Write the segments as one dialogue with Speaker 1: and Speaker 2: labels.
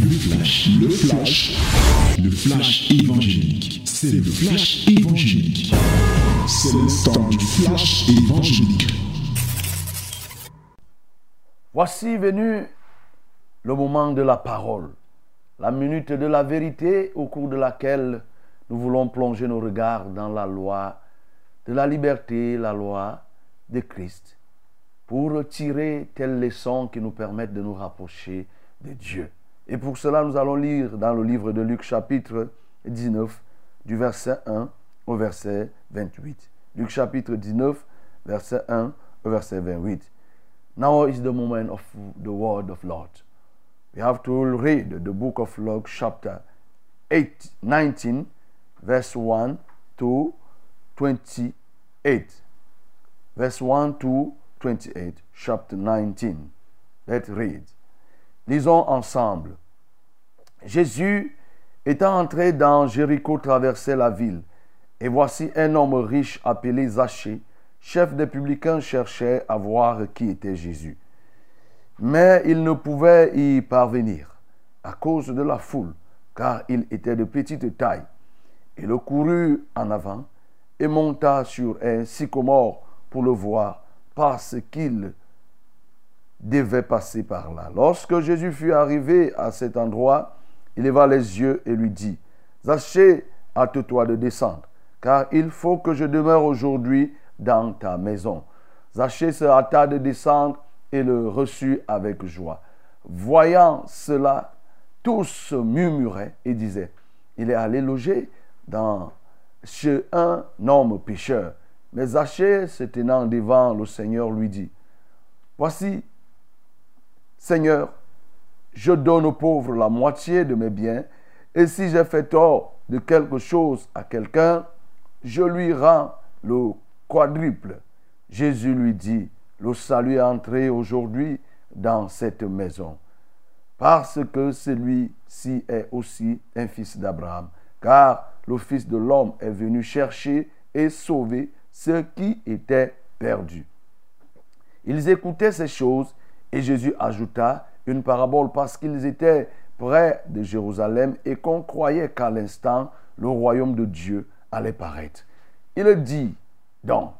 Speaker 1: Le flash, le flash, le flash évangélique. C'est le flash évangélique. C'est le temps du flash évangélique.
Speaker 2: Voici venu le moment de la parole, la minute de la vérité au cours de laquelle nous voulons plonger nos regards dans la loi de la liberté, la loi de Christ, pour tirer telles leçons qui nous permettent de nous rapprocher de Dieu. Et pour cela, nous allons lire dans le livre de Luc chapitre 19, du verset 1 au verset 28. Luc chapitre 19, verset 1 au verset 28. Now is the moment of the word of Lord. We have to read the book of Luke chapter 8, 19, verse 1 to 28. Verse 1 to 28, chapter 19. Let's read. Lisons ensemble. Jésus, étant entré dans Jéricho, traversait la ville. Et voici un homme riche appelé Zachée, chef des publicains, cherchait à voir qui était Jésus. Mais il ne pouvait y parvenir à cause de la foule, car il était de petite taille. Il courut en avant et monta sur un sycomore pour le voir, parce qu'il devait passer par là. Lorsque Jésus fut arrivé à cet endroit, il leva les yeux et lui dit, Zachée, hâte-toi de descendre, car il faut que je demeure aujourd'hui dans ta maison. Zachée se hâta de descendre et le reçut avec joie. Voyant cela, tous murmuraient et disaient, il est allé loger dans, chez un homme pécheur. Mais Zachée, se tenant devant le Seigneur, lui dit, Voici, Seigneur, je donne aux pauvres la moitié de mes biens, et si j'ai fait tort de quelque chose à quelqu'un, je lui rends le quadruple. Jésus lui dit, le salut est entré aujourd'hui dans cette maison, parce que celui-ci est aussi un fils d'Abraham, car le Fils de l'homme est venu chercher et sauver ce qui était perdu. Ils écoutaient ces choses et Jésus ajouta une parabole parce qu'ils étaient près de Jérusalem et qu'on croyait qu'à l'instant le royaume de Dieu allait paraître. Il dit donc,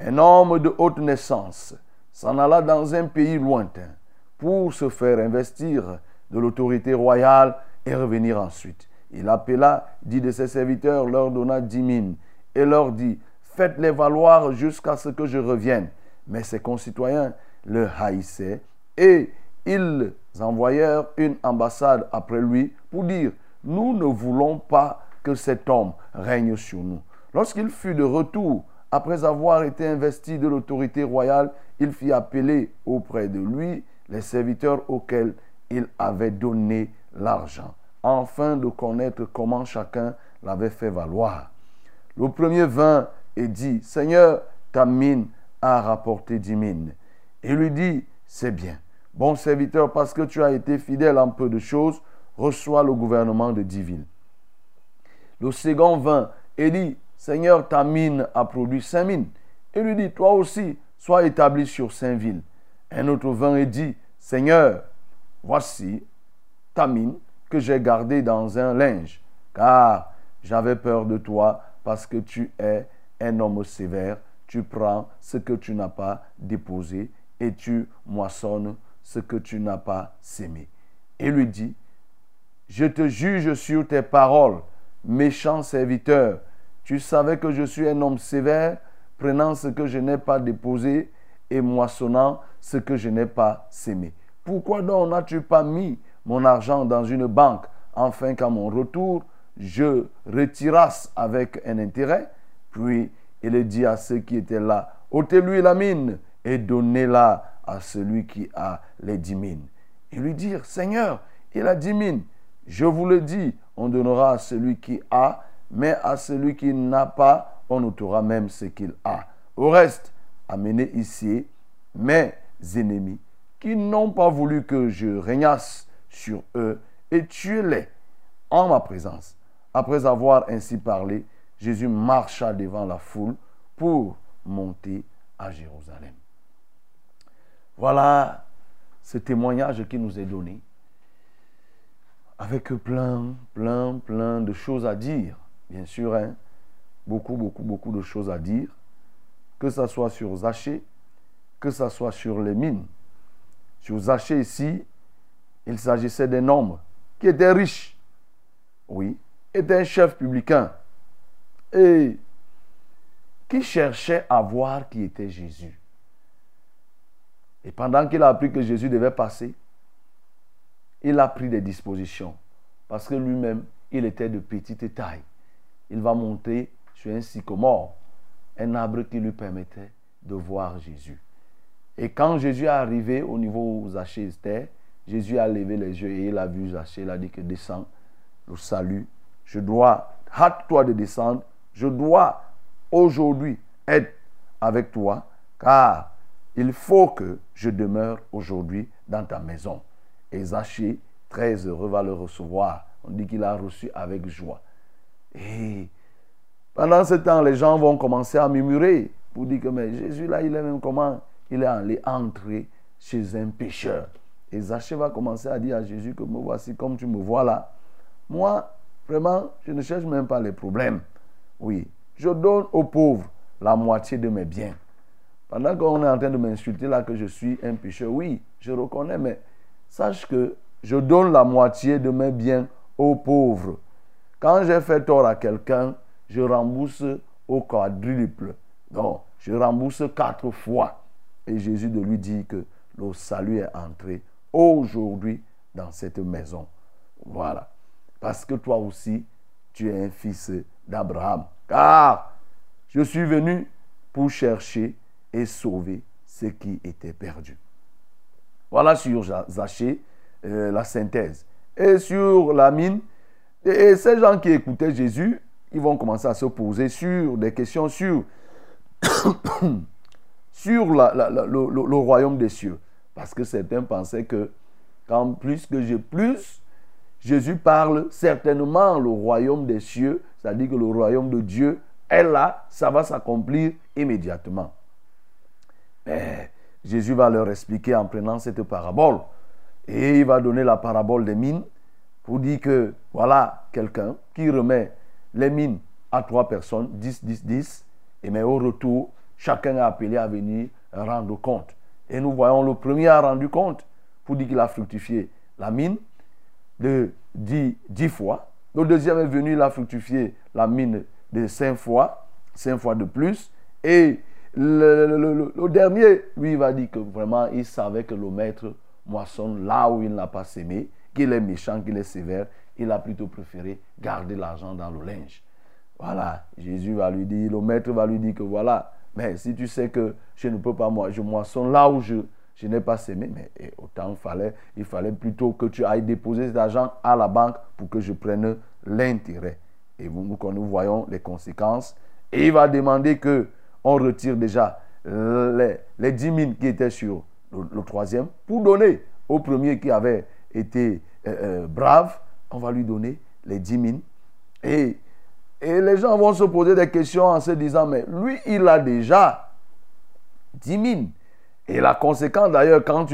Speaker 2: un homme de haute naissance s'en alla dans un pays lointain pour se faire investir de l'autorité royale et revenir ensuite. Il appela dix de ses serviteurs, leur donna dix mines et leur dit, faites-les valoir jusqu'à ce que je revienne. Mais ses concitoyens le haïssaient et ils envoyèrent une ambassade après lui pour dire, nous ne voulons pas que cet homme règne sur nous. Lorsqu'il fut de retour, après avoir été investi de l'autorité royale, il fit appeler auprès de lui les serviteurs auxquels il avait donné l'argent, afin de connaître comment chacun l'avait fait valoir. Le premier vint et dit, Seigneur, ta mine a rapporté dix mines. Et lui dit, c'est bien. Bon serviteur, parce que tu as été fidèle en peu de choses, reçois le gouvernement de dix villes. Le second vint et dit, Seigneur, ta mine a produit cinq mines. Et lui dit, toi aussi, sois établi sur cinq villes. Un autre vint et dit, Seigneur, voici ta mine que j'ai gardée dans un linge, car j'avais peur de toi parce que tu es un homme sévère. Tu prends ce que tu n'as pas déposé et tu moissonnes ce que tu n'as pas sémé. Et lui dit, je te juge sur tes paroles, méchant serviteur. Tu savais que je suis un homme sévère, prenant ce que je n'ai pas déposé et moissonnant ce que je n'ai pas sémé. Pourquoi donc n'as-tu pas mis mon argent dans une banque, afin qu'à mon retour, je retirasse avec un intérêt? Puis il dit à ceux qui étaient là, ôtez-lui la mine et donnez-la à celui qui a les dix mines. Et lui dire, Seigneur, il a dix mines. Je vous le dis, on donnera à celui qui a, mais à celui qui n'a pas, on ôtera même ce qu'il a. Au reste, amenez ici mes ennemis qui n'ont pas voulu que je régnasse sur eux et tuez-les en ma présence. Après avoir ainsi parlé, Jésus marcha devant la foule pour monter à Jérusalem. Voilà ce témoignage qui nous est donné avec plein, plein, plein de choses à dire. Bien sûr, hein, beaucoup, beaucoup, beaucoup de choses à dire. Que ce soit sur Zaché, que ce soit sur les mines. Sur Zaché ici, il s'agissait d'un homme qui était riche. Oui, était un chef publicain. Et qui cherchait à voir qui était Jésus. Et pendant qu'il a appris que Jésus devait passer, il a pris des dispositions. Parce que lui-même, il était de petite taille. Il va monter sur un sycomore, un arbre qui lui permettait de voir Jésus. Et quand Jésus est arrivé au niveau où Zachée était, Jésus a levé les yeux et il a vu Zachée. Il a dit que descends, le salut. Je dois, hâte-toi de descendre. Je dois aujourd'hui être avec toi, car il faut que je demeure aujourd'hui dans ta maison. Et Zachée, très heureux, va le recevoir. On dit qu'il a reçu avec joie. Et pendant ce temps, les gens vont commencer à murmurer pour dire que mais Jésus, là, il est même comment? Il est allé entrer chez un pécheur. Et Zachée va commencer à dire à Jésus que me voici comme tu me vois là. Moi, vraiment, je ne cherche même pas les problèmes. Oui, je donne aux pauvres la moitié de mes biens. Pendant qu'on est en train de m'insulter là que je suis un pécheur, oui, je reconnais, mais sache que je donne la moitié de mes biens aux pauvres. Quand j'ai fait tort à quelqu'un, je rembourse au quadruple. Donc, je rembourse quatre fois. Et Jésus de lui dit que le salut est entré aujourd'hui dans cette maison. Voilà. Parce que toi aussi, tu es un fils d'Abraham. Car je suis venu pour chercher et sauver ce qui était perdu. Voilà sur Zachée euh, la synthèse. Et sur la mine, et ces gens qui écoutaient Jésus, ils vont commencer à se poser sur des questions sur, sur le, royaume des cieux. Parce que certains pensaient que quand plus que j'ai plus, Jésus parle certainement le royaume des cieux, c'est-à-dire que le royaume de Dieu est là, ça va s'accomplir immédiatement. Mais Jésus va leur expliquer en prenant cette parabole. Et il va donner la parabole des mines pour dire que voilà quelqu'un qui remet les mines à trois personnes, 10, 10, 10, et mais au retour, chacun est appelé à venir rendre compte. Et nous voyons le premier a rendu compte pour dire qu'il a fructifié la mine de 10, 10 fois. Le deuxième est venu, il a fructifié la mine de 5 fois, 5 fois de plus. Et le, dernier, lui, il va dire que vraiment, il savait que le maître moissonne là où il n'a pas semé, qu'il est méchant, qu'il est sévère. Il a plutôt préféré garder l'argent dans le linge. Voilà, Jésus va lui dire, le maître va lui dire que voilà, mais si tu sais que je ne peux pas, moi, je moissonne là où je, je n'ai pas semé, mais autant fallait, il fallait plutôt que tu ailles déposer cet argent à la banque pour que je prenne l'intérêt. Et vous, quand nous voyons les conséquences, et il va demander que on retire déjà les, les 10 000 qui étaient sur le, troisième pour donner au premier qui avait été euh, euh, brave, on va lui donner les 10 000. Et, et les gens vont se poser des questions en se disant, mais lui, il a déjà 10 000. Et la conséquence, d'ailleurs, quand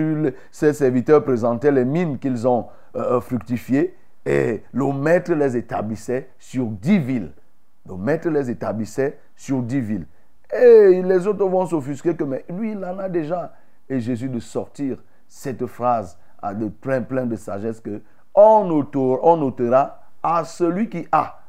Speaker 2: ces serviteurs présentaient les mines qu'ils ont euh, fructifiées, et le maître les établissait sur 10 villes. Le maître les établissait sur 10 villes. Et les autres vont s'offusquer que, mais lui, il en a déjà. Et Jésus de sortir cette phrase de plein, plein de sagesse que on notera, on notera à celui qui a,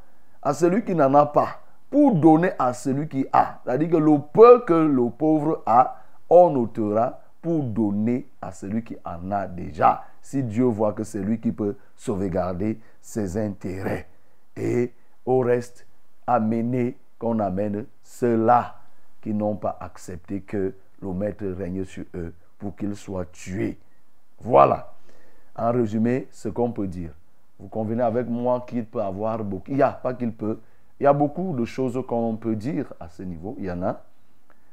Speaker 2: à celui qui n'en a pas, pour donner à celui qui a. C'est-à-dire que le peu que le pauvre a, on notera pour donner à celui qui en a déjà. Si Dieu voit que c'est lui qui peut sauvegarder ses intérêts. Et au reste, amener qu'on amène ceux-là qui n'ont pas accepté que le maître règne sur eux pour qu'ils soient tués. Voilà. En résumé, ce qu'on peut dire. Vous convenez avec moi qu'il peut avoir beaucoup. Il n'y a pas qu'il peut. Il y a beaucoup de choses qu'on peut dire à ce niveau. Il y en a.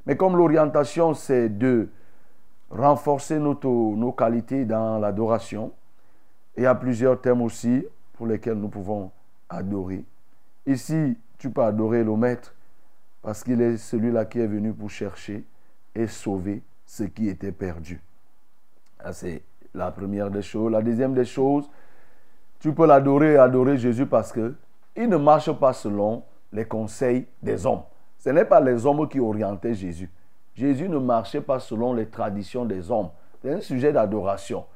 Speaker 2: Mais comme l'orientation, c'est de renforcer nos qualités dans l'adoration, il y a plusieurs thèmes aussi pour lesquels nous pouvons adorer. Ici, tu peux adorer le Maître parce qu'il est celui-là qui est venu pour chercher et sauver ce qui était perdu. C'est la première des choses. La deuxième des choses, tu peux l'adorer et adorer Jésus parce que il ne marche pas selon les conseils des hommes. Ce n'est pas les hommes qui orientaient Jésus. Jésus ne marchait pas selon les traditions des hommes. C'est un sujet d'adoration.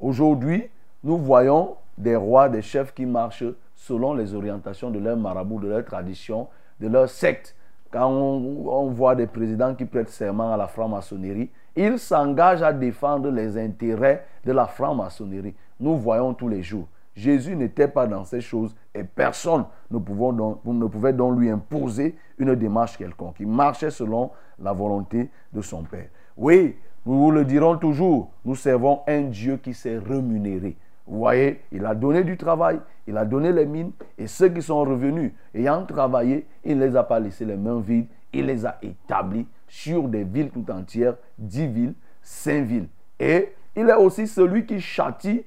Speaker 2: Aujourd'hui, nous voyons des rois, des chefs qui marchent selon les orientations de leur marabout, de leur tradition, de leur secte. Quand on, voit des présidents qui prêtent serment à la franc-maçonnerie, ils s'engagent à défendre les intérêts de la franc-maçonnerie. Nous voyons tous les jours. Jésus n'était pas dans ces choses et personne ne, ne pouvait donc lui imposer une démarche quelconque. Il marchait selon la volonté de son Père. Oui, nous vous le dirons toujours, nous servons un Dieu qui s'est rémunéré. Vous voyez, il a donné du travail, il a donné les mines, et ceux qui sont revenus, ayant travaillé, il ne les a pas laissés les mains vides, il les a établis sur des villes tout entières, dix villes, cinq villes. Et il est aussi celui qui châtie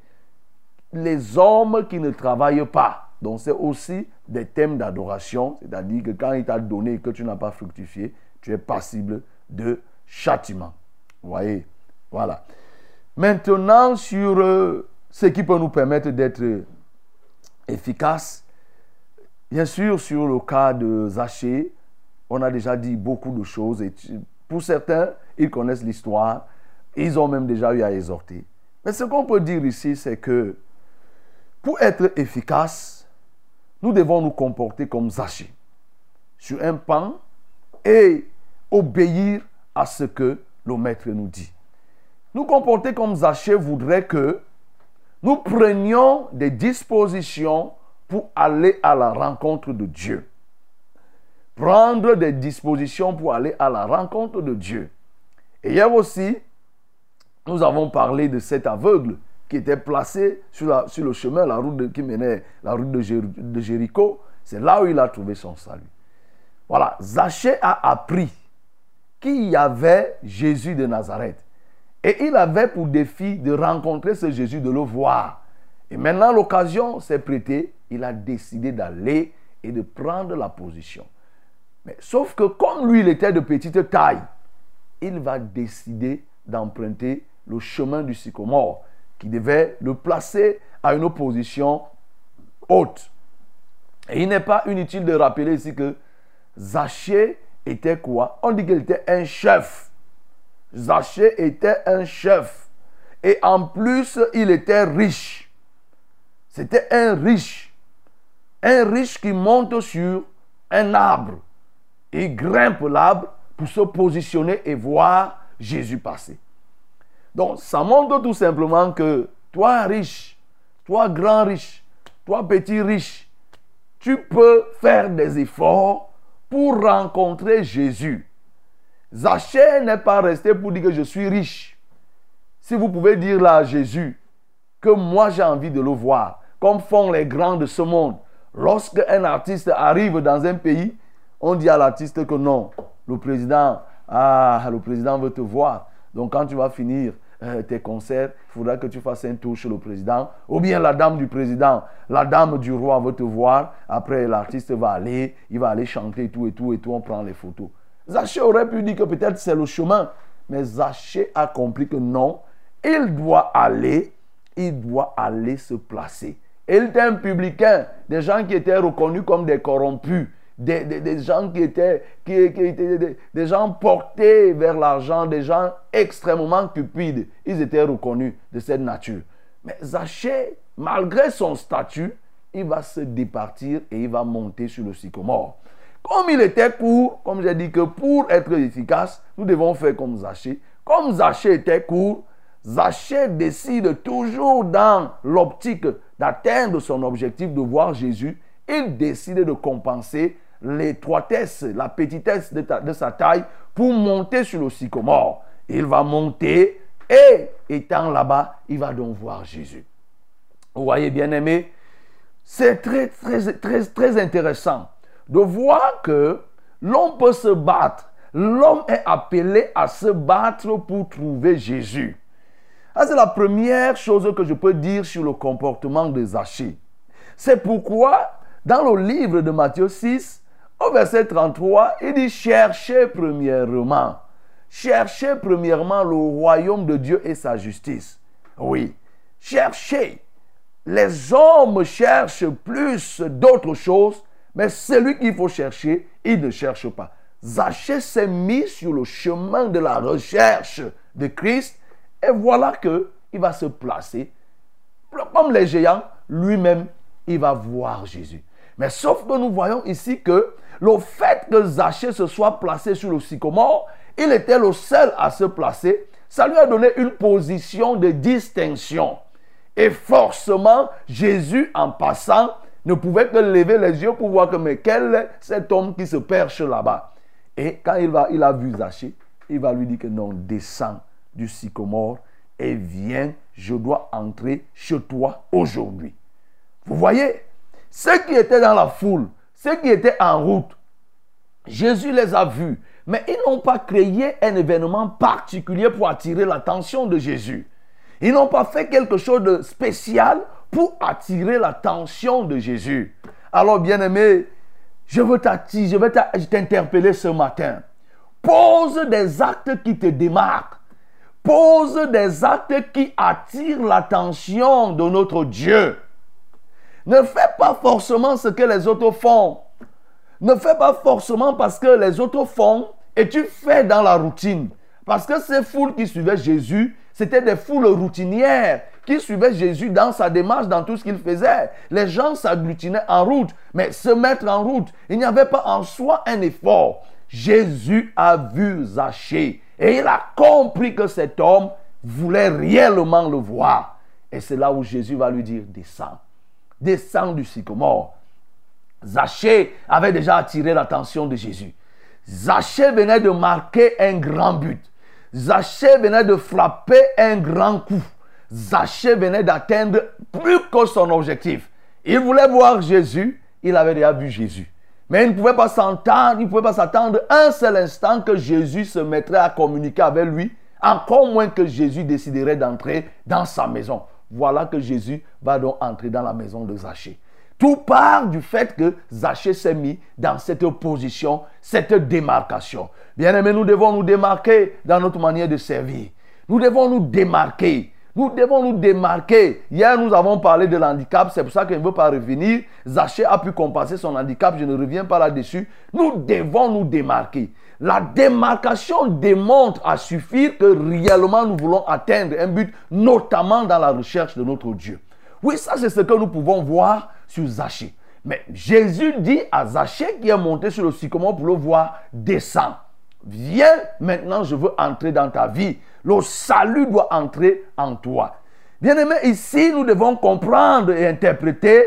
Speaker 2: les hommes qui ne travaillent pas. Donc c'est aussi des thèmes d'adoration, c'est-à-dire que quand il t'a donné et que tu n'as pas fructifié, tu es passible de châtiment. Vous voyez Voilà. Maintenant, sur euh, ce qui peut nous permettre d'être efficaces, bien sûr, sur le cas de Zachée, on a déjà dit beaucoup de choses. Pour certains, ils connaissent l'histoire. Ils ont même déjà eu à exhorter. Mais ce qu'on peut dire ici, c'est que pour être efficace, nous devons nous comporter comme Zachée sur un pan et obéir à ce que le maître nous dit. Nous comporter comme Zachée voudrait que nous prenions des dispositions pour aller à la rencontre de Dieu. Prendre des dispositions pour aller à la rencontre de Dieu. Et hier aussi, nous avons parlé de cet aveugle qui était placé sur, le chemin, la route qui menait la route de, de Jéricho. C'est là où il a trouvé son salut. Voilà, Zachée a appris qu'il y avait Jésus de Nazareth. Et il avait pour défi de rencontrer ce Jésus, de le voir. Et maintenant, l'occasion s'est prêtée. Il a décidé d'aller et de prendre la position. Mais sauf que comme lui, il était de petite taille, il va décider d'emprunter le chemin du sycomore qui devait le placer à une position haute. Et il n'est pas inutile de rappeler ici que Zachée était quoi? On dit qu'il était un chef. Zachée était un chef. Et en plus, il était riche. C'était un riche. Un riche qui monte sur un arbre. Il grimpe l'arbre pour se positionner et voir Jésus passer. Donc, ça montre tout simplement que toi riche, toi grand riche, toi petit riche, tu peux faire des efforts pour rencontrer Jésus. Zachée n'est pas resté pour dire que je suis riche. Si vous pouvez dire là à Jésus que moi j'ai envie de le voir, comme font les grands de ce monde. Lorsque un artiste arrive dans un pays, on dit à l'artiste que non, le président, ah, le président veut te voir. Donc quand tu vas finir euh, tes concerts, il faudra que tu fasses un tour chez le président. Ou bien la dame du président, la dame du roi veut te voir. Après, l'artiste va aller, il va aller chanter tout et tout et tout, on prend les photos. Zachée aurait pu dire que peut-être c'est le chemin. Mais Zachée a compris que non, il doit aller, il doit aller se placer. Il était un publicain, des gens qui étaient reconnus comme des corrompus, des, des, gens qui étaient, qui, étaient des, gens portés vers l'argent, des gens extrêmement cupides. Ils étaient reconnus de cette nature. Mais Zachée, malgré son statut, il va se départir et il va monter sur le sycomore. Comme il était court, comme j'ai dit que pour être efficace, nous devons faire comme Zachée. Comme Zachée était court, Zachée décide toujours dans l'optique d'atteindre son objectif de voir Jésus. Il décide de compenser l'étroitesse, la petitesse de, de, sa taille pour monter sur le sycomore. Il va monter et étant là-bas, il va donc voir Jésus. Vous voyez, bien aimé, c'est très, très, très, très intéressant de voir que l'homme peut se battre. L'homme est appelé à se battre pour trouver Jésus. C'est la première chose que je peux dire sur le comportement de Zachée. C'est pourquoi, dans le livre de Matthieu 6, au verset 33, il dit Cherchez premièrement, cherchez premièrement le royaume de Dieu et sa justice. Oui, cherchez. les hommes cherchent plus d'autres choses, mais celui qu'il faut chercher, il ne cherche pas. Zachée s'est mis sur le chemin de la recherche de Christ et voilà que il va se placer comme les géants, lui-même, il va voir Jésus. Mais sauf que nous voyons ici que le fait que Zachée se soit placé sur le sycomore, il était le seul à se placer. Ça lui a donné une position de distinction. Et forcément, Jésus, en passant, ne pouvait que lever les yeux pour voir que, quel est cet homme qui se perche là-bas? Et quand il a vu Zachée, il va lui dire que non, descends du sycomore et viens, je dois entrer chez toi aujourd'hui. Vous voyez, ceux qui étaient dans la foule, ceux qui étaient en route, Jésus les a vus, mais ils n'ont pas créé un événement particulier pour attirer l'attention de Jésus. Ils n'ont pas fait quelque chose de spécial pour attirer l'attention de Jésus. Alors, bien-aimé, je veux t'attirer, je veux t'interpeller ce matin. Pose des actes qui te démarquent. Pose des actes qui attirent l'attention de notre Dieu. Ne fais pas forcément ce que les autres font. Ne fais pas forcément parce que les autres font et tu fais dans la routine. Parce que ces foules qui suivaient Jésus, c'était des foules routinières qui suivaient Jésus dans sa démarche, dans tout ce qu'il faisait. Les gens s'agglutinaient en route, mais se mettre en route, il n'y avait pas en soi un effort. Jésus a vu Zachée et il a compris que cet homme voulait réellement le voir. Et c'est là où Jésus va lui dire, descends descend du sycomore. Zachée avait déjà attiré l'attention de Jésus. Zachée venait de marquer un grand but. Zachée venait de frapper un grand coup. Zachée venait d'atteindre plus que son objectif. Il voulait voir Jésus, il avait déjà vu Jésus. Mais il ne pouvait pas s'entendre, il ne pouvait pas s'attendre un seul instant que Jésus se mettrait à communiquer avec lui, encore moins que Jésus déciderait d'entrer dans sa maison. Voilà que Jésus va donc entrer dans la maison de Zachée. Tout part du fait que Zachée s'est mis dans cette position, cette démarcation. Bien aimé, nous devons nous démarquer dans notre manière de servir. Nous devons nous démarquer. Nous devons nous démarquer. Hier, nous avons parlé de l'handicap. C'est pour ça que je ne veux pas revenir. Zachée a pu compenser son handicap. Je ne reviens pas là-dessus. Nous devons nous démarquer. La démarcation démontre à suffire que réellement nous voulons atteindre un but, notamment dans la recherche de notre Dieu. Oui, ça c'est ce que nous pouvons voir sur Zachée. Mais Jésus dit à Zachée qui est monté sur le sycomore pour le voir, descends. Viens maintenant, je veux entrer dans ta vie. Le salut doit entrer en toi. Bien aimé, ici nous devons comprendre et interpréter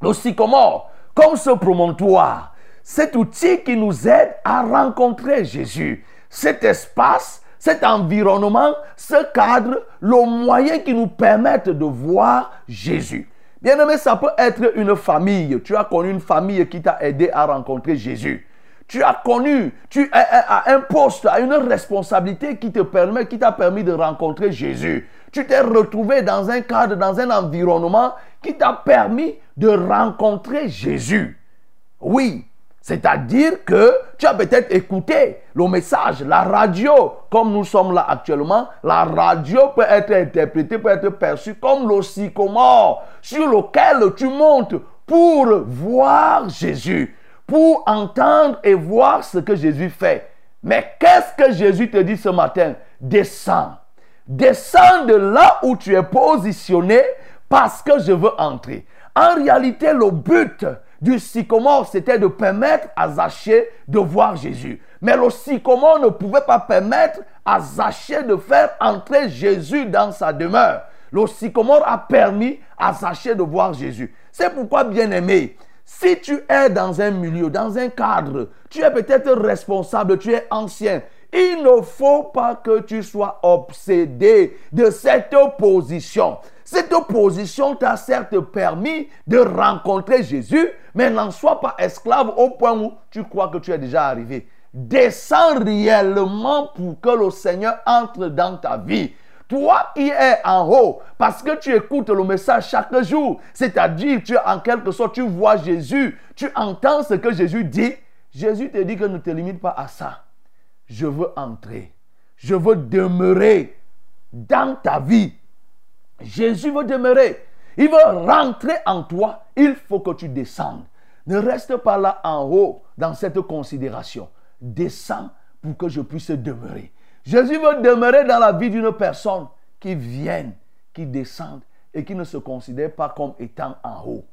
Speaker 2: le sycomore comme ce promontoire cet outil qui nous aide à rencontrer Jésus. Cet espace, cet environnement, ce cadre, le moyen qui nous permettent de voir Jésus. Bien aimé, ça peut être une famille. Tu as connu une famille qui t'a aidé à rencontrer Jésus. Tu as connu, tu as un poste, une responsabilité qui te permet, qui t'a permis de rencontrer Jésus. Tu t'es retrouvé dans un cadre, dans un environnement qui t'a permis de rencontrer Jésus. Oui, c'est-à-dire que tu as peut-être écouté le message, la radio, comme nous sommes là actuellement, la radio peut être interprétée, peut être perçue comme le sycomore sur lequel tu montes pour voir Jésus, pour entendre et voir ce que Jésus fait. Mais qu'est-ce que Jésus te dit ce matin? Descends. Descends de là où tu es positionné parce que je veux entrer. En réalité, le but, du sycomore, c'était de permettre à Zachée de voir Jésus. Mais le sycomore ne pouvait pas permettre à Zachée de faire entrer Jésus dans sa demeure. Le sycomore a permis à Zachée de voir Jésus. C'est pourquoi, bien aimé, si tu es dans un milieu, dans un cadre, tu es peut-être responsable, tu es ancien, il ne faut pas que tu sois obsédé de cette position. Cette position t'a certes permis de rencontrer Jésus, mais n'en sois pas esclave au point où tu crois que tu es déjà arrivé. Descends réellement pour que le Seigneur entre dans ta vie. Toi qui es en haut, parce que tu écoutes le message chaque jour, c'est-à-dire tu en quelque sorte, tu vois Jésus, tu entends ce que Jésus dit. Jésus te dit que ne te limite pas à ça. Je veux entrer. Je veux demeurer dans ta vie. Jésus veut demeurer. il veut rentrer en toi, il faut que tu descendes. Ne reste pas là en haut dans cette considération. Descends pour que je puisse demeurer. Jésus veut demeurer dans la vie d'une personne qui vienne, qui descende et qui ne se considère pas comme étant en haut.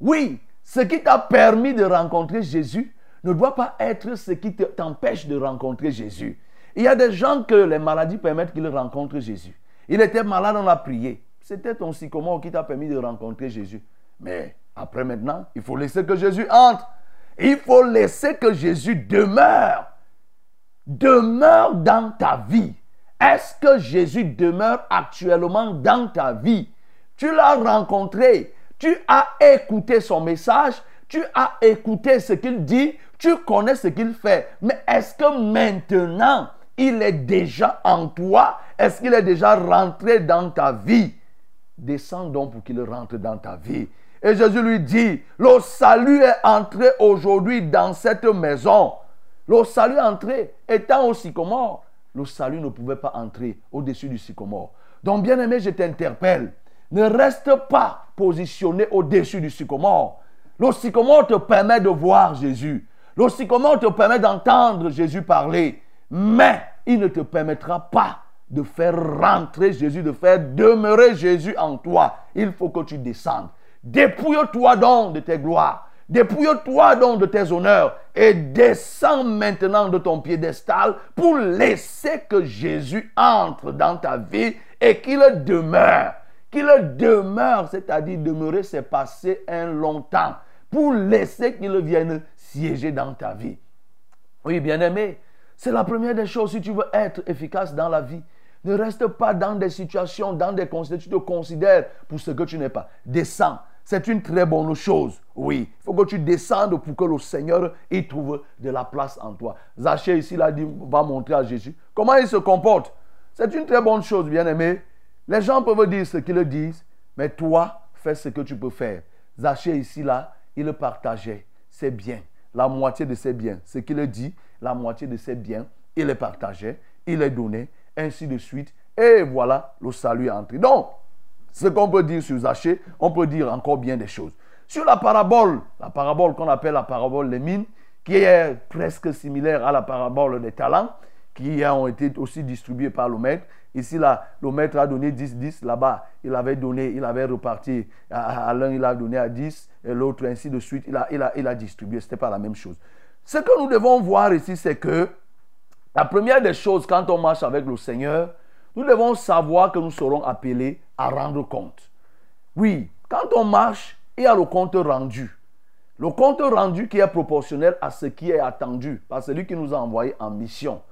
Speaker 2: Oui, ce qui t'a permis de rencontrer Jésus ne doit pas être ce qui t'empêche de rencontrer Jésus. Il y a des gens que les maladies permettent qu'ils rencontrent Jésus. Il était malade, on a prié. C'était ton sycomore qui t'a permis de rencontrer Jésus. Mais après maintenant, il faut laisser que Jésus entre. Il faut laisser que Jésus demeure. Demeure dans ta vie. Est-ce que Jésus demeure actuellement dans ta vie? Tu l'as rencontré. Tu as écouté son message. Tu as écouté ce qu'il dit. Tu connais ce qu'il fait. Mais est-ce que maintenant, il est déjà en toi? Est-ce qu'il est déjà rentré dans ta vie? Descends donc pour qu'il rentre dans ta vie. Et Jésus lui dit, le salut est entré aujourd'hui dans cette maison. Le salut est entré, étant au sycomore, le salut ne pouvait pas entrer au-dessus du sycomore. Donc, bien aimé, je t'interpelle. Ne reste pas positionné au-dessus du sycomore. Le sycomore te permet de voir Jésus. Le sycomore te permet d'entendre Jésus parler. Mais il ne te permettra pas de faire rentrer Jésus, de faire demeurer Jésus en toi. Il faut que tu descendes. Dépouille-toi donc de tes gloires. Dépouille-toi donc de tes honneurs et descends maintenant de ton piédestal pour laisser que Jésus entre dans ta vie et qu'il demeure. Qu'il demeure, c'est-à-dire demeurer, c'est passer un long temps pour laisser qu'il vienne siéger dans ta vie. Oui, bien-aimé, c'est la première des choses si tu veux être efficace dans la vie. Ne reste pas dans des situations, dans des considérations, tu te considères pour ce que tu n'es pas. Descends. C'est une très bonne chose. Oui, il faut que tu descendes pour que le Seigneur y trouve de la place en toi. Zachée ici là dit, va montrer à Jésus comment il se comporte. C'est une très bonne chose, bien aimé. Les gens peuvent dire ce qu'ils disent, mais toi, fais ce que tu peux faire. Zachée ici là, il partageait ses biens, la moitié de ses biens. Ce qu'il dit, la moitié de ses biens, il les partageait, il les donnait, ainsi de suite. Et voilà, le salut est entré. Donc, ce qu'on peut dire sur Zachée, on peut dire encore bien des choses. Sur la parabole, la parabole qu'on appelle la parabole des mines, qui est presque similaire à la parabole des talents, qui ont été aussi distribués par le maître. Ici, là, le maître a donné 10, 10. Là-bas, il avait donné, il avait reparti. À, l'un, il a donné à 10, et l'autre, ainsi de suite. Il a, il a, il a distribué. Ce n'était pas la même chose. Ce que nous devons voir ici, c'est que la première des choses, quand on marche avec le Seigneur, nous devons savoir que nous serons appelés à rendre compte. Oui, quand on marche, il y a le compte rendu. Le compte rendu qui est proportionnel à ce qui est attendu par celui qui nous a envoyés en mission.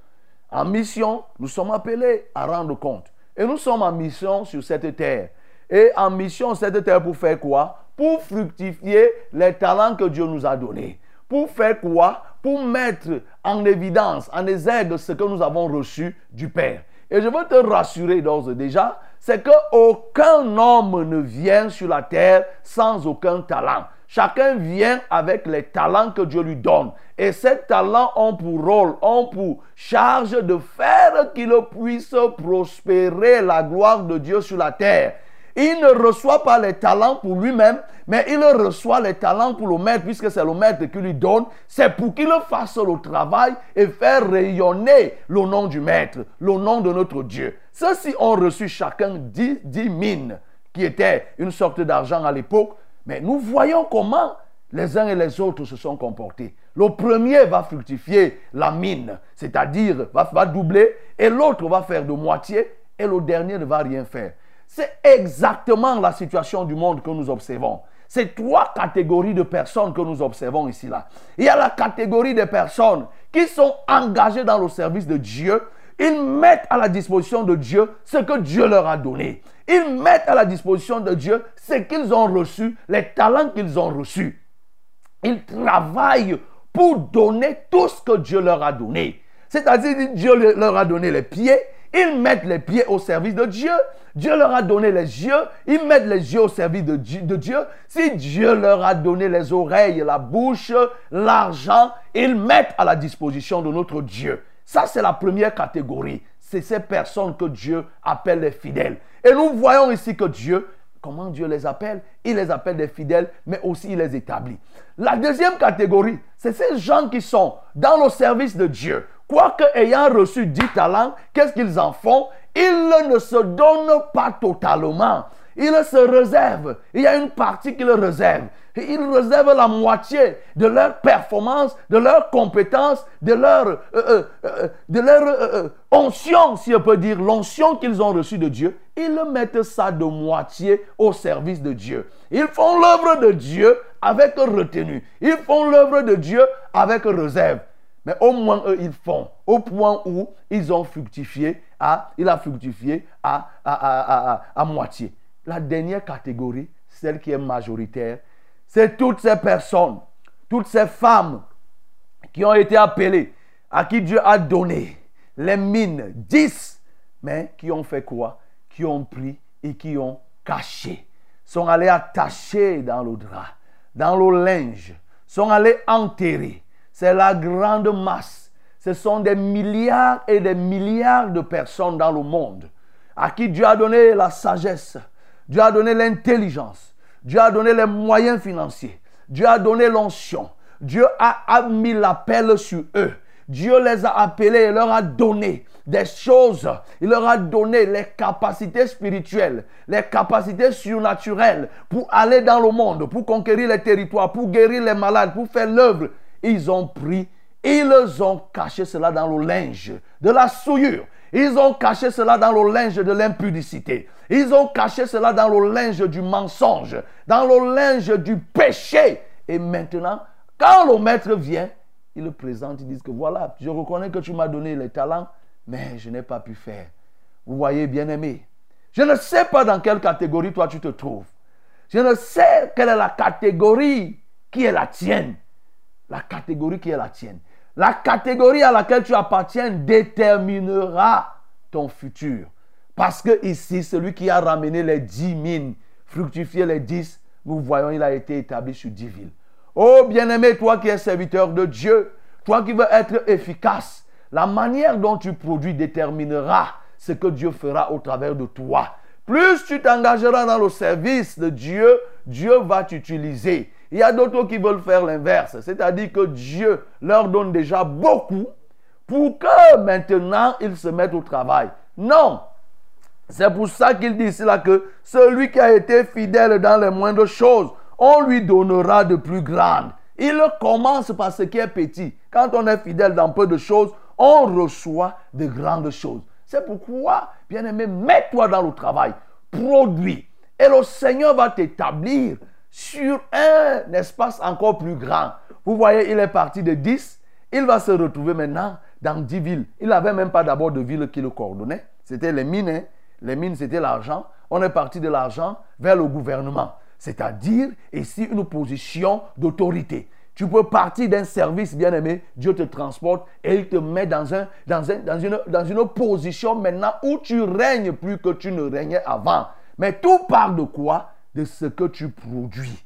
Speaker 2: En mission, nous sommes appelés à rendre compte. Et nous sommes en mission sur cette terre. Et en mission sur cette terre pour faire quoi? Pour fructifier les talents que Dieu nous a donnés. Pour faire quoi? Pour mettre en évidence, en exergue ce que nous avons reçu du Père. Et je veux te rassurer d'ores et déjà, c'est qu'aucun homme ne vient sur la terre sans aucun talent. Chacun vient avec les talents que Dieu lui donne. Et ces talents ont pour rôle, ont pour charge de faire qu'il puisse prospérer la gloire de Dieu sur la terre. Il ne reçoit pas les talents pour lui-même, mais il reçoit les talents pour le maître, puisque c'est le maître qui lui donne. C'est pour qu'il fasse le travail et faire rayonner le nom du maître, le nom de notre Dieu. Ceux-ci ont reçu chacun dix, dix mines, qui étaient une sorte d'argent à l'époque. Mais nous voyons comment les uns et les autres se sont comportés. Le premier va fructifier la mine, c'est-à-dire va, va doubler, et l'autre va faire de moitié, et le dernier ne va rien faire. C'est exactement la situation du monde que nous observons. C'est trois catégories de personnes que nous observons ici là. Il y a la catégorie des personnes qui sont engagées dans le service de Dieu. Ils mettent à la disposition de Dieu ce que Dieu leur a donné. Ils mettent à la disposition de Dieu ce qu'ils ont reçu, les talents qu'ils ont reçus. Ils travaillent pour donner tout ce que Dieu leur a donné. C'est-à-dire que Dieu leur a donné les pieds, ils mettent les pieds au service de Dieu. Dieu leur a donné les yeux. Ils mettent les yeux au service de Dieu. Si Dieu leur a donné les oreilles, la bouche, l'argent, ils mettent à la disposition de notre Dieu. Ça, c'est la première catégorie. C'est ces personnes que Dieu appelle les fidèles. Et nous voyons ici que Dieu comment Dieu les appelle? Il les appelle des fidèles, mais aussi il les établit. La deuxième catégorie, c'est ces gens qui sont dans le service de Dieu. Quoique ayant reçu dix talents, qu'est-ce qu'ils en font? Ils ne se donnent pas totalement. Ils se réservent. Il y a une partie qu'ils réservent. Ils réservent la moitié de leur performance, de leurs compétences, de leur, euh, euh, euh, de leur onction, si on peut dire, l'onction qu'ils ont reçue de Dieu. Ils mettent ça de moitié au service de Dieu. Ils font l'œuvre de Dieu avec retenue. Ils font l'œuvre de Dieu avec réserve. Mais au moins, eux, ils font. Au point où ils ont fructifié, à, il a fructifié à, moitié. La dernière catégorie, celle qui est majoritaire, c'est toutes ces personnes, toutes ces femmes qui ont été appelées, à qui Dieu a donné les mines, 10, mais qui ont fait quoi? Qui ont pris et qui ont caché, sont allés attacher dans le drap, dans le linge, sont allés enterrer. C'est la grande masse. Ce sont des milliards et des milliards de personnes dans le monde à qui Dieu a donné la sagesse, Dieu a donné l'intelligence, Dieu a donné les moyens financiers. Dieu a donné l'onction. Dieu a, mis l'appel sur eux. Dieu les a appelés et leur a donné des choses. Il leur a donné les capacités spirituelles, les capacités surnaturelles pour aller dans le monde, pour conquérir les territoires, pour guérir les malades, pour faire l'œuvre. Ils ont pris, ils ont caché cela dans le linge de la souillure. Ils ont caché cela dans le linge de l'impudicité. Ils ont caché cela dans le linge du mensonge, dans le linge du péché. Et maintenant, quand le maître vient, il le présente, il dit que voilà, je reconnais que tu m'as donné les talents, mais je n'ai pas pu faire. Vous voyez, bien aimé, je ne sais pas dans quelle catégorie toi tu te trouves. Je ne sais quelle est la catégorie qui est la tienne. La catégorie qui est la tienne. La catégorie à laquelle tu appartiens déterminera ton futur. Parce que ici, celui qui a ramené les dix mines, fructifié les dix, nous voyons, il a été établi sur dix villes. Oh bien-aimé, toi qui es serviteur de Dieu, toi qui veux être efficace, la manière dont tu produis déterminera ce que Dieu fera au travers de toi. Plus tu t'engageras dans le service de Dieu, Dieu va t'utiliser. Il y a d'autres qui veulent faire l'inverse, c'est-à-dire que Dieu leur donne déjà beaucoup pour que maintenant ils se mettent au travail. Non, c'est pour ça qu'il dit ici là que celui qui a été fidèle dans les moindres choses, on lui donnera de plus grandes. Il commence par ce qui est petit. Quand on est fidèle dans peu de choses, on reçoit de grandes choses. C'est pourquoi, bien aimé, mets-toi dans le travail, produis. Et le Seigneur va t'établir sur un espace encore plus grand. Vous voyez, il est parti de 10, il va se retrouver maintenant dans 10 villes. Il n'avait même pas d'abord de ville qui le coordonnait. C'était les mines. Hein. Les mines, c'était l'argent. On est parti de l'argent vers le gouvernement. C'est-à-dire ici une position d'autorité. Tu peux partir d'un service, bien aimé, Dieu te transporte et il te met dans, un, dans, un, dans, une, dans une position maintenant où tu règnes plus que tu ne régnais avant. Mais tout part de quoi? De ce que tu produis.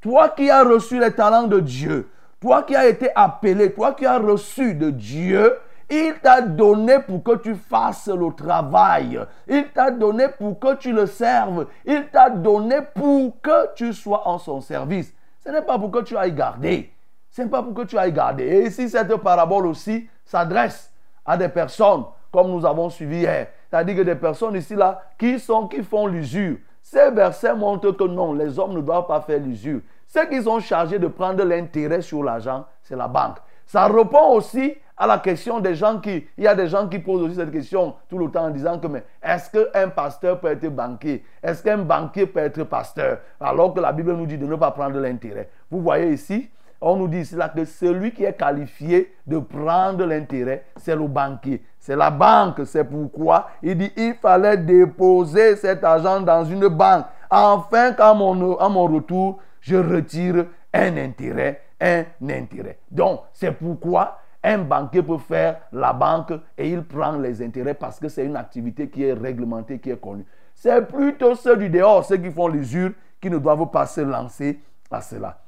Speaker 2: Toi qui as reçu les talents de Dieu, toi qui as été appelé, toi qui as reçu de Dieu, il t'a donné pour que tu fasses le travail. Il t'a donné pour que tu le serves. Il t'a donné pour que tu sois en son service. Ce n'est pas pour que tu ailles garder. Ce n'est pas pour que tu ailles garder. Et ici, cette parabole aussi s'adresse à des personnes, comme nous avons suivi hier. C'est-à-dire que des personnes ici, là, qui sont, qui font l'usure. Ces versets montrent que non, les hommes ne doivent pas faire l'usure. Ceux qui sont chargés de prendre l'intérêt sur l'argent, c'est la banque. Ça répond aussi à la question des gens qui... Il y a des gens qui posent aussi cette question tout le temps en disant que mais est-ce qu'un pasteur peut être banquier? Est-ce qu'un banquier peut être pasteur? Alors que la Bible nous dit de ne pas prendre l'intérêt. Vous voyez ici, on nous dit là que celui qui est qualifié de prendre l'intérêt, c'est le banquier. C'est la banque. C'est pourquoi il dit il fallait déposer cet argent dans une banque. Enfin, qu'à mon, à mon retour, je retire un intérêt, un intérêt. Donc, c'est pourquoi un banquier peut faire la banque et il prend les intérêts parce que c'est une activité qui est réglementée, qui est connue. C'est plutôt ceux du dehors, ceux qui font l'usure, qui ne doivent pas se lancer à cela.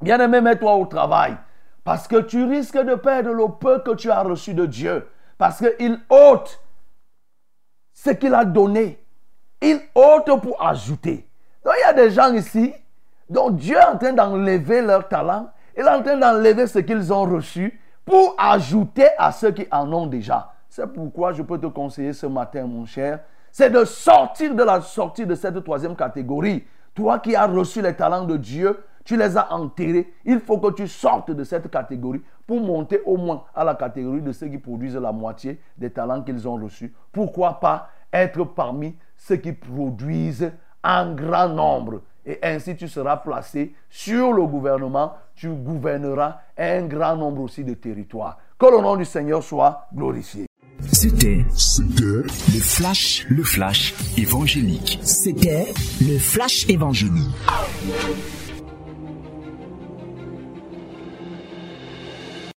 Speaker 2: Bien-aimé, mets-toi au travail. Parce que tu risques de perdre le peu que tu as reçu de Dieu. Parce qu'il ôte ce qu'il a donné. Il ôte pour ajouter. Donc il y a des gens ici dont Dieu est en train d'enlever leur talent. Il est en train d'enlever ce qu'ils ont reçu pour ajouter à ceux qui en ont déjà. C'est pourquoi je peux te conseiller ce matin, mon cher, c'est de sortir de la sortie de cette troisième catégorie. Toi qui as reçu les talents de Dieu, tu les as enterrés. Il faut que tu sortes de cette catégorie pour monter au moins à la catégorie de ceux qui produisent la moitié des talents qu'ils ont reçus. Pourquoi pas être parmi ceux qui produisent en grand nombre? Et ainsi tu seras placé sur le gouvernement, tu gouverneras un grand nombre aussi de territoires. Que le nom du Seigneur soit glorifié.
Speaker 1: C'était
Speaker 3: le flash, le flash évangélique.
Speaker 4: C'était le flash évangélique.